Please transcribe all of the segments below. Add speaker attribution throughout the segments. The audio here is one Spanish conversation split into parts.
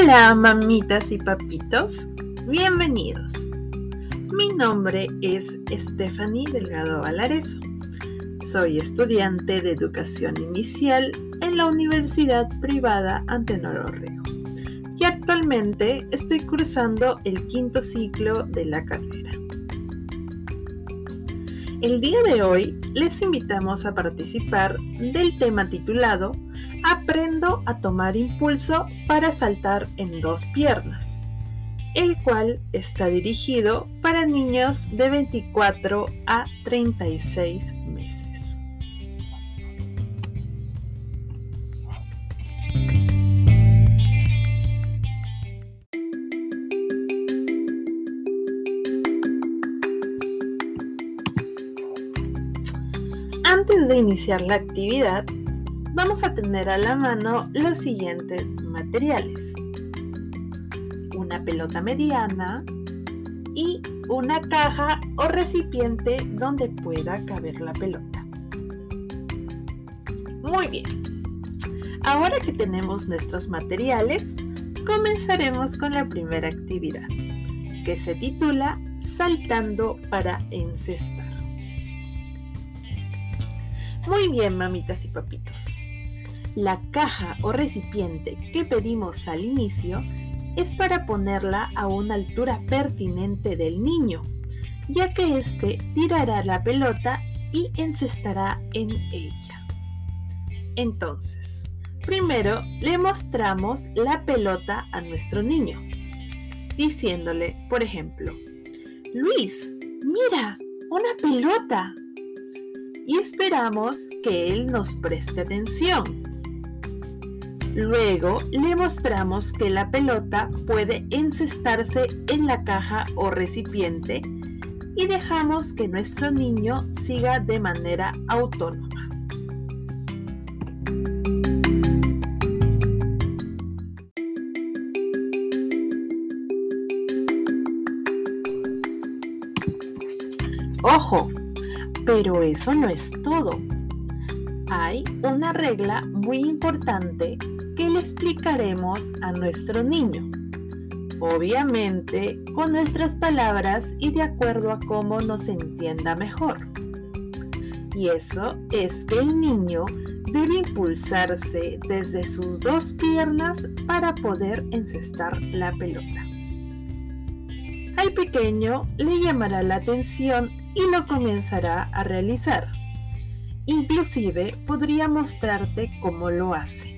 Speaker 1: Hola mamitas y papitos, bienvenidos. Mi nombre es Stephanie Delgado Valareso. Soy estudiante de educación inicial en la Universidad Privada Antenor Orrego y actualmente estoy cursando el quinto ciclo de la carrera. El día de hoy les invitamos a participar del tema titulado Aprendo a tomar impulso para saltar en dos piernas, el cual está dirigido para niños de 24 a 36 meses. Antes de iniciar la actividad, vamos a tener a la mano los siguientes materiales. Una pelota mediana y una caja o recipiente donde pueda caber la pelota. Muy bien. Ahora que tenemos nuestros materiales, comenzaremos con la primera actividad, que se titula Saltando para encestar. Muy bien, mamitas y papitos. La caja o recipiente que pedimos al inicio es para ponerla a una altura pertinente del niño, ya que éste tirará la pelota y encestará en ella. Entonces, primero le mostramos la pelota a nuestro niño, diciéndole, por ejemplo, Luis, mira, una pelota. Y esperamos que él nos preste atención. Luego le mostramos que la pelota puede encestarse en la caja o recipiente y dejamos que nuestro niño siga de manera autónoma. Ojo, pero eso no es todo. Hay una regla muy importante que le explicaremos a nuestro niño. Obviamente con nuestras palabras y de acuerdo a cómo nos entienda mejor. Y eso es que el niño debe impulsarse desde sus dos piernas para poder encestar la pelota. Al pequeño le llamará la atención y lo comenzará a realizar. Inclusive podría mostrarte cómo lo hace.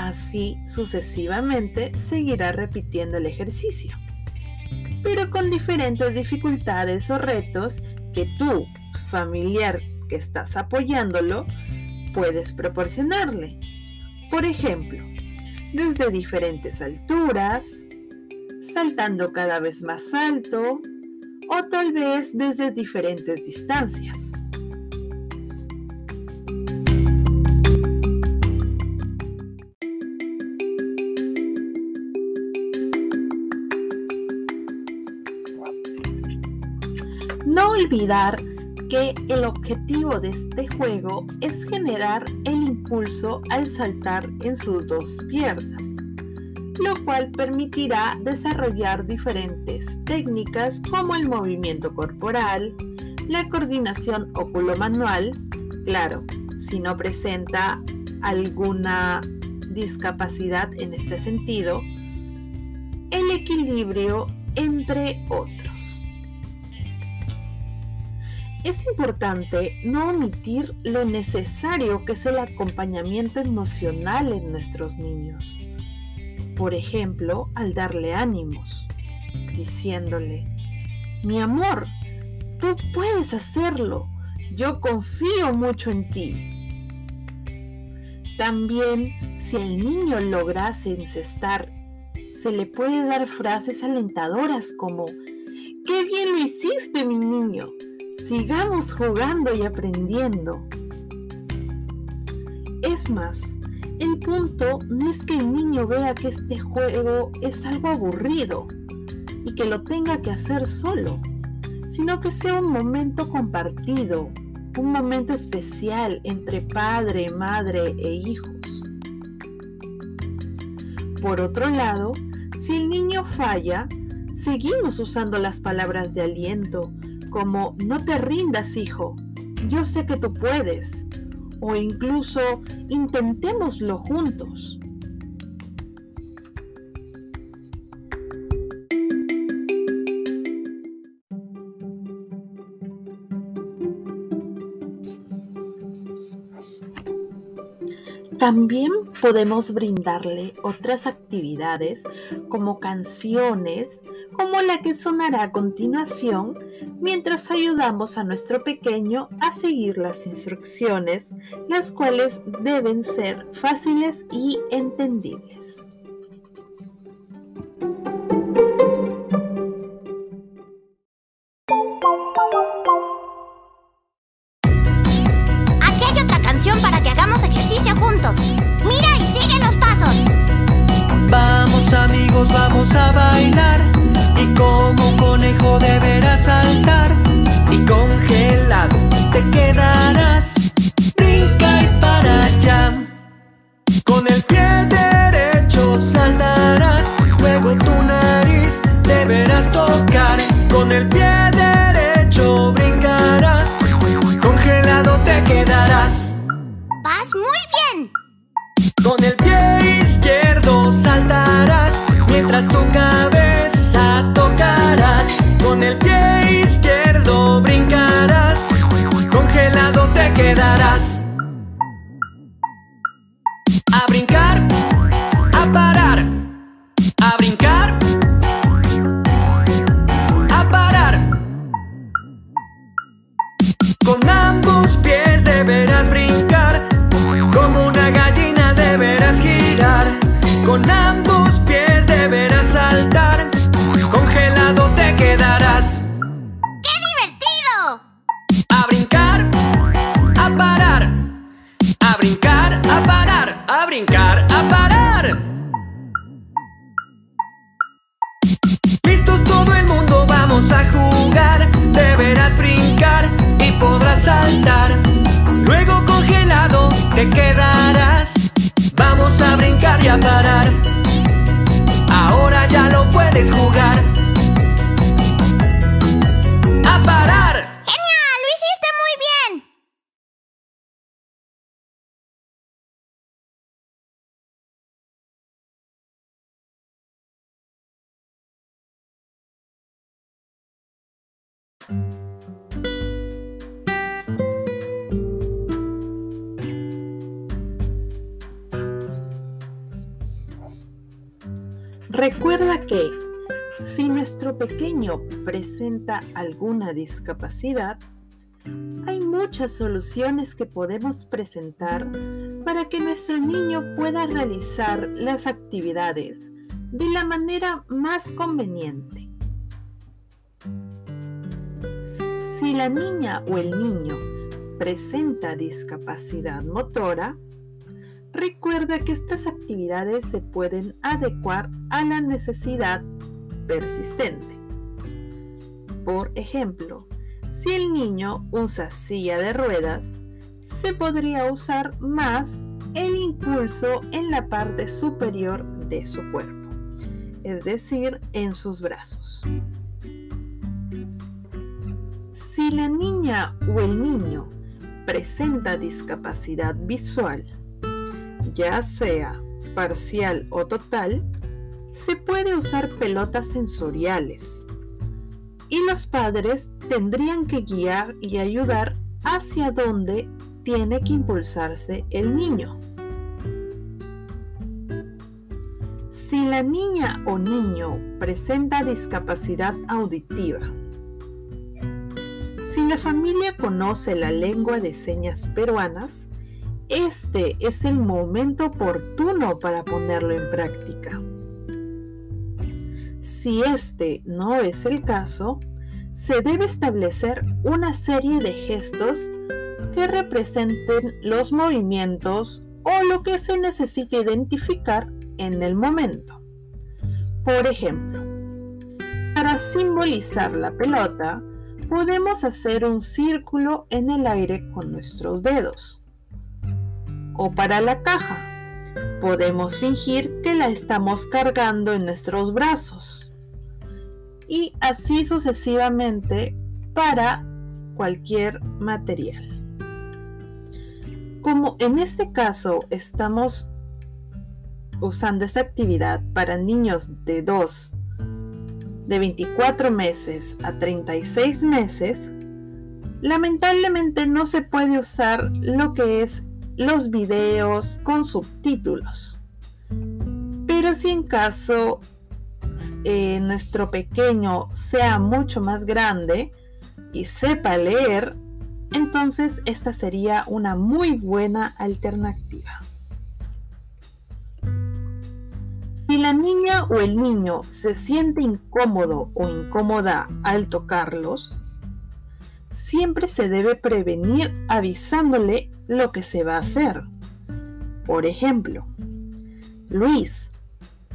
Speaker 1: Así sucesivamente seguirá repitiendo el ejercicio, pero con diferentes dificultades o retos que tú, familiar que estás apoyándolo, puedes proporcionarle. Por ejemplo, desde diferentes alturas, saltando cada vez más alto o tal vez desde diferentes distancias. Que el objetivo de este juego es generar el impulso al saltar en sus dos piernas, lo cual permitirá desarrollar diferentes técnicas como el movimiento corporal, la coordinación oculomanual, claro, si no presenta alguna discapacidad en este sentido, el equilibrio, entre otros. Es importante no omitir lo necesario que es el acompañamiento emocional en nuestros niños. Por ejemplo, al darle ánimos, diciéndole, mi amor, tú puedes hacerlo, yo confío mucho en ti. También, si el niño lograse encestar, se le puede dar frases alentadoras como, ¡qué bien lo hiciste, mi niño! Sigamos jugando y aprendiendo. Es más, el punto no es que el niño vea que este juego es algo aburrido y que lo tenga que hacer solo, sino que sea un momento compartido, un momento especial entre padre, madre e hijos. Por otro lado, si el niño falla, seguimos usando las palabras de aliento como no te rindas hijo, yo sé que tú puedes, o incluso intentémoslo juntos. También podemos brindarle otras actividades como canciones, como la que sonará a continuación, mientras ayudamos a nuestro pequeño a seguir las instrucciones, las cuales deben ser fáciles y entendibles.
Speaker 2: Pie izquierdo brincarás, congelado te quedarás. A brincar, a parar, a brincar, a parar. Con ambos pies deberás brincar, como una gallina deberás girar. Con ambos pies deberás te quedarás. Vamos a brincar y a parar. Ahora ya lo puedes jugar.
Speaker 1: Recuerda que si nuestro pequeño presenta alguna discapacidad, hay muchas soluciones que podemos presentar para que nuestro niño pueda realizar las actividades de la manera más conveniente. Si la niña o el niño presenta discapacidad motora, Recuerda que estas actividades se pueden adecuar a la necesidad persistente. Por ejemplo, si el niño usa silla de ruedas, se podría usar más el impulso en la parte superior de su cuerpo, es decir, en sus brazos. Si la niña o el niño presenta discapacidad visual, ya sea parcial o total, se puede usar pelotas sensoriales y los padres tendrían que guiar y ayudar hacia dónde tiene que impulsarse el niño. Si la niña o niño presenta discapacidad auditiva, si la familia conoce la lengua de señas peruanas, este es el momento oportuno para ponerlo en práctica. Si este no es el caso, se debe establecer una serie de gestos que representen los movimientos o lo que se necesita identificar en el momento. Por ejemplo, para simbolizar la pelota, podemos hacer un círculo en el aire con nuestros dedos o para la caja. Podemos fingir que la estamos cargando en nuestros brazos. Y así sucesivamente para cualquier material. Como en este caso estamos usando esta actividad para niños de 2, de 24 meses a 36 meses, lamentablemente no se puede usar lo que es los videos con subtítulos. Pero si en caso eh, nuestro pequeño sea mucho más grande y sepa leer, entonces esta sería una muy buena alternativa. Si la niña o el niño se siente incómodo o incómoda al tocarlos, siempre se debe prevenir avisándole lo que se va a hacer. Por ejemplo, Luis,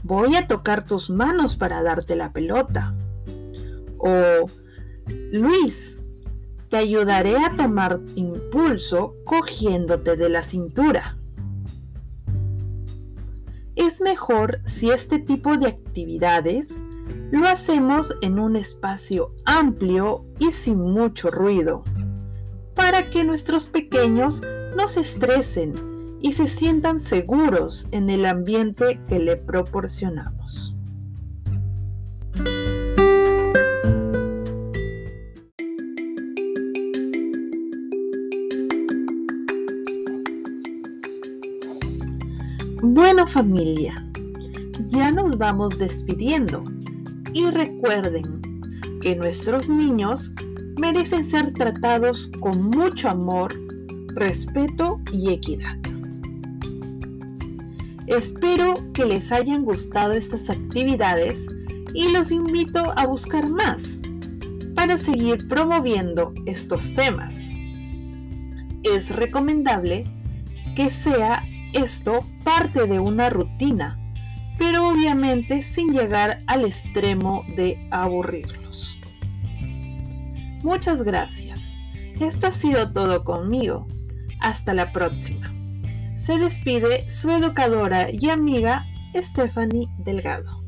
Speaker 1: voy a tocar tus manos para darte la pelota. O, Luis, te ayudaré a tomar impulso cogiéndote de la cintura. Es mejor si este tipo de actividades lo hacemos en un espacio amplio y sin mucho ruido, para que nuestros pequeños no se estresen y se sientan seguros en el ambiente que le proporcionamos. Bueno familia, ya nos vamos despidiendo y recuerden que nuestros niños merecen ser tratados con mucho amor, respeto y equidad. Espero que les hayan gustado estas actividades y los invito a buscar más para seguir promoviendo estos temas. Es recomendable que sea esto parte de una rutina, pero obviamente sin llegar al extremo de aburrirlos. Muchas gracias. Esto ha sido todo conmigo. Hasta la próxima. Se despide su educadora y amiga Stephanie Delgado.